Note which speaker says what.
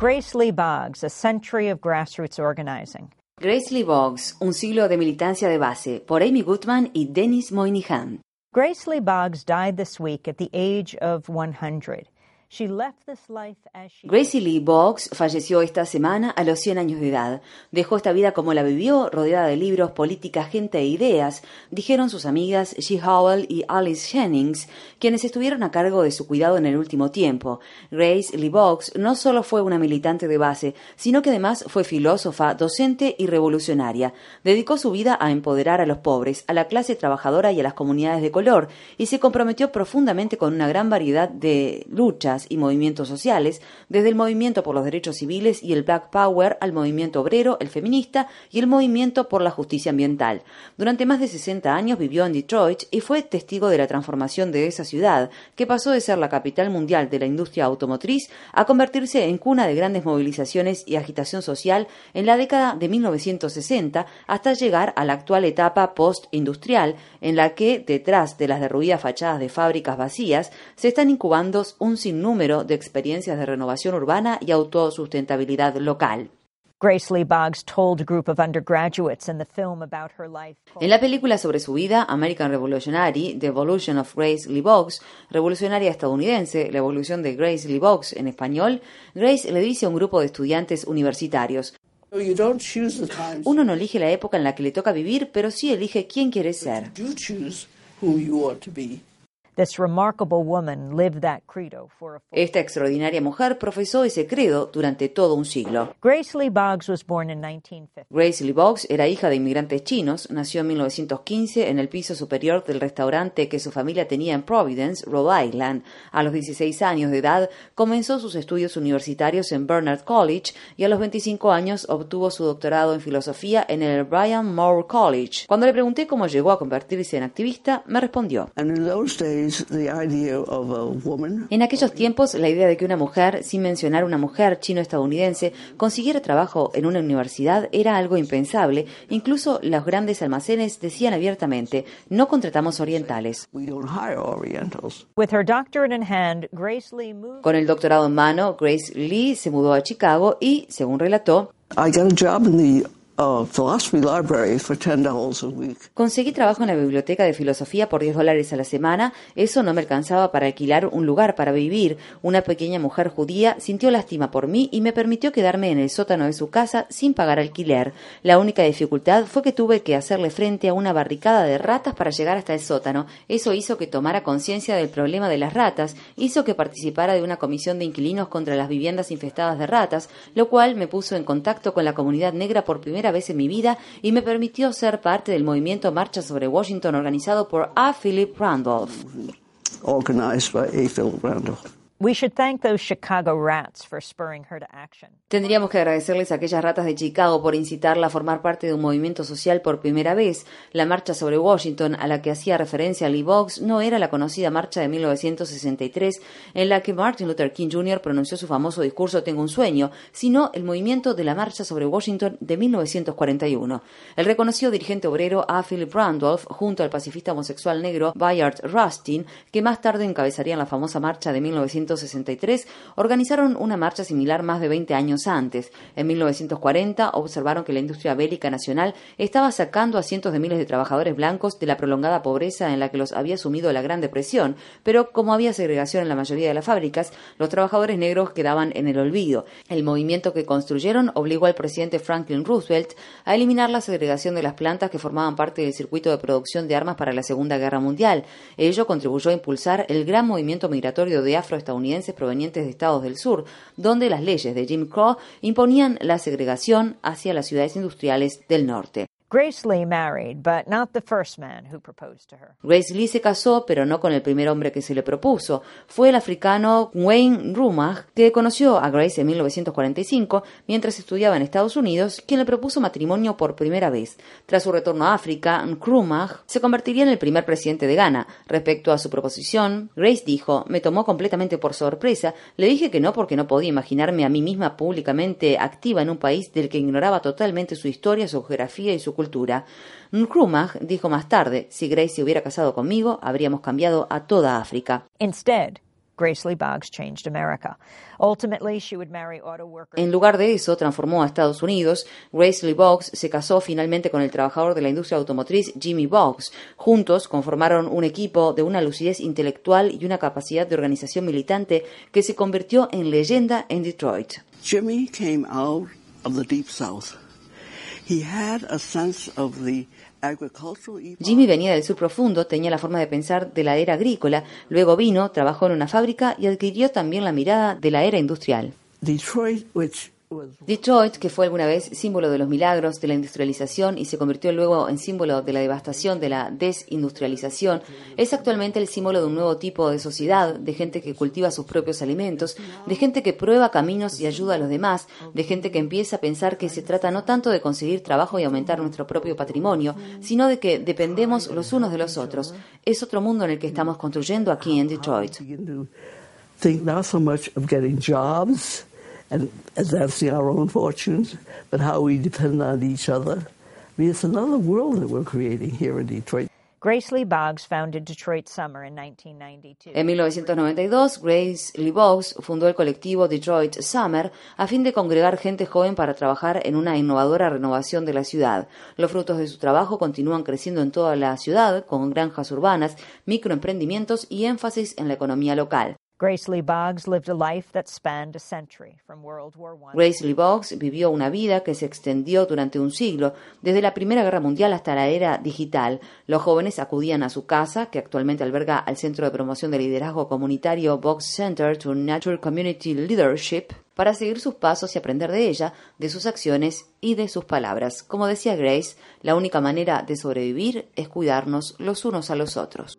Speaker 1: Grace Lee Boggs, A Century of Grassroots Organizing.
Speaker 2: Grace Lee Boggs, Un siglo de militancia de base, por Amy Goodman y Dennis Moynihan.
Speaker 1: Grace Lee Boggs died this week at the age of 100. She left this life as she
Speaker 2: Gracie Lee Boggs falleció esta semana a los 100 años de edad. Dejó esta vida como la vivió, rodeada de libros, política, gente e ideas, dijeron sus amigas She Howell y Alice Jennings, quienes estuvieron a cargo de su cuidado en el último tiempo. Grace Lee Boggs no solo fue una militante de base, sino que además fue filósofa, docente y revolucionaria. Dedicó su vida a empoderar a los pobres, a la clase trabajadora y a las comunidades de color, y se comprometió profundamente con una gran variedad de luchas y movimientos sociales, desde el movimiento por los derechos civiles y el Black Power al movimiento obrero, el feminista y el movimiento por la justicia ambiental. Durante más de 60 años vivió en Detroit y fue testigo de la transformación de esa ciudad, que pasó de ser la capital mundial de la industria automotriz a convertirse en cuna de grandes movilizaciones y agitación social en la década de 1960 hasta llegar a la actual etapa post-industrial en la que, detrás de las derruidas fachadas de fábricas vacías, se están incubando un sinnúmero de experiencias de renovación urbana y autosustentabilidad local.
Speaker 1: Grace Lee Boggs told a group of undergraduates in the film about her life.
Speaker 2: En la película sobre su vida, American Revolutionary, The Evolution of Grace Lee Boggs, revolucionaria estadounidense, la evolución de Grace Lee Boggs en español, Grace le dice a un grupo de estudiantes universitarios,
Speaker 3: You don't choose the times.
Speaker 2: uno no elige la época en la que le toca vivir, pero sí elige quién quiere ser. Esta extraordinaria mujer profesó ese credo durante todo un siglo.
Speaker 1: Grace Lee Boggs was born in 1950.
Speaker 2: Grace Lee Boggs era hija de inmigrantes chinos, nació en 1915 en el piso superior del restaurante que su familia tenía en Providence, Rhode Island. A los 16 años de edad comenzó sus estudios universitarios en Bernard College y a los 25 años obtuvo su doctorado en filosofía en el Brian Moore College. Cuando le pregunté cómo llegó a convertirse en activista, me respondió.
Speaker 3: And in those days, the idea of a woman
Speaker 2: En aquellos tiempos, la idea de que una mujer, sin mencionar una mujer chino-estadounidense, consiguiera trabajo en una universidad era algo impensable. Incluso los grandes almacenes decían abiertamente, no contratamos orientales.
Speaker 3: we don't hire Orientals.
Speaker 1: With her doctorate in hand, Grace Lee moved
Speaker 2: Con el doctorado en mano, Grace Lee se mudó a Chicago y, según relató,
Speaker 3: I got a job in the uh.
Speaker 2: Conseguí trabajo en la biblioteca de filosofía por 10 dólares a la semana. Eso no me alcanzaba para alquilar un lugar para vivir. Una pequeña mujer judía sintió lástima por mí y me permitió quedarme en el sótano de su casa sin pagar alquiler. La única dificultad fue que tuve que hacerle frente a una barricada de ratas para llegar hasta el sótano. Eso hizo que tomara conciencia del problema de las ratas, hizo que participara de una comisión de inquilinos contra las viviendas infestadas de ratas, lo cual me puso en contacto con la comunidad negra por primera vez en mi vida y me permitió ser parte del movimiento Marcha sobre Washington organizado por A. Philip Randolph.
Speaker 3: Organized by A. Philip Randolph.
Speaker 2: Tendríamos que agradecerles a aquellas ratas de Chicago por incitarla a formar parte de un movimiento social por primera vez. La marcha sobre Washington, a la que hacía referencia Lee Boggs, no era la conocida marcha de 1963 en la que Martin Luther King Jr. pronunció su famoso discurso Tengo un sueño, sino el movimiento de la marcha sobre Washington de 1941. El reconocido dirigente obrero A. Philip Randolph, junto al pacifista homosexual negro Bayard Rustin, que más tarde encabezarían la famosa marcha de 1963, organizaron una marcha similar más de 20 años antes. En 1940 observaron que la industria bélica nacional estaba sacando a cientos de miles de trabajadores blancos de la prolongada pobreza en la que los había sumido la Gran Depresión, pero como había segregación en la mayoría de las fábricas, los trabajadores negros quedaban en el olvido. El movimiento que construyeron obligó al presidente Franklin Roosevelt a eliminar la segregación de las plantas que formaban parte del circuito de producción de armas para la Segunda Guerra Mundial. Ello contribuyó a impulsar el gran movimiento migratorio de afroestadounidenses provenientes de estados del sur, donde las leyes de Jim Crow imponían la segregación hacia las ciudades industriales del norte.
Speaker 1: Grace Lee married, but not the first man who proposed to her.
Speaker 2: Grace Lee se casó, pero no con el primer hombre que se le propuso. Fue el africano Wayne Rumach, que conoció a Grace en 1945 mientras estudiaba en Estados Unidos, quien le propuso matrimonio por primera vez. Tras su retorno a África, Nkrumah se convertiría en el primer presidente de Ghana. Respecto a su proposición, Grace dijo, me tomó completamente por sorpresa, le dije que no porque no podía imaginarme a mí misma públicamente activa en un país del que ignoraba totalmente su historia, su geografía y su cultura. Nkrumah dijo más tarde, si Grace se hubiera casado conmigo, habríamos cambiado a toda África.
Speaker 1: Instead, Grace Lee Boggs changed America. Ultimately, she would marry auto workers.
Speaker 2: En lugar de eso, transformó a Estados Unidos. Grace Lee Boggs se casó finalmente con el trabajador de la industria automotriz Jimmy Boggs. Juntos conformaron un equipo de una lucidez intelectual y una capacidad de organización militante que se convirtió en leyenda en Detroit.
Speaker 3: Jimmy came out of the deep south.
Speaker 2: Jimmy venía del sur profundo, tenía la forma de pensar de la era agrícola, luego vino, trabajó en una fábrica y adquirió también la mirada de la era industrial.
Speaker 3: Detroit, which
Speaker 2: Detroit, que fue alguna vez símbolo de los milagros de la industrialización y se convirtió luego en símbolo de la devastación de la desindustrialización, es actualmente el símbolo de un nuevo tipo de sociedad, de gente que cultiva sus propios alimentos, de gente que prueba caminos y ayuda a los demás, de gente que empieza a pensar que se trata no tanto de conseguir trabajo y aumentar nuestro propio patrimonio, sino de que dependemos los unos de los otros. Es otro mundo en el que estamos construyendo aquí en Detroit.
Speaker 3: And advancing our own fortunes, but how we depend on each other. I mean, it's another world that we're creating here in Detroit.
Speaker 1: Grace Lee Boggs founded Detroit Summer in 1992.
Speaker 2: En 1992, Grace Lee Boggs fundó el colectivo Detroit Summer a fin de congregar gente joven para trabajar en una innovadora renovación de la ciudad. Los frutos de su trabajo continúan creciendo en toda la ciudad, con granjas urbanas, microemprendimientos y énfasis en la economía local.
Speaker 1: Grace Lee Boggs
Speaker 2: vivió una vida que se extendió durante un siglo, desde la Primera Guerra Mundial hasta la era digital. Los jóvenes acudían a su casa, que actualmente alberga al Centro de Promoción de Liderazgo Comunitario Boggs Center to Nature Community Leadership, para seguir sus pasos y aprender de ella, de sus acciones y de sus palabras. Como decía Grace, la única manera de sobrevivir es cuidarnos los unos a los otros.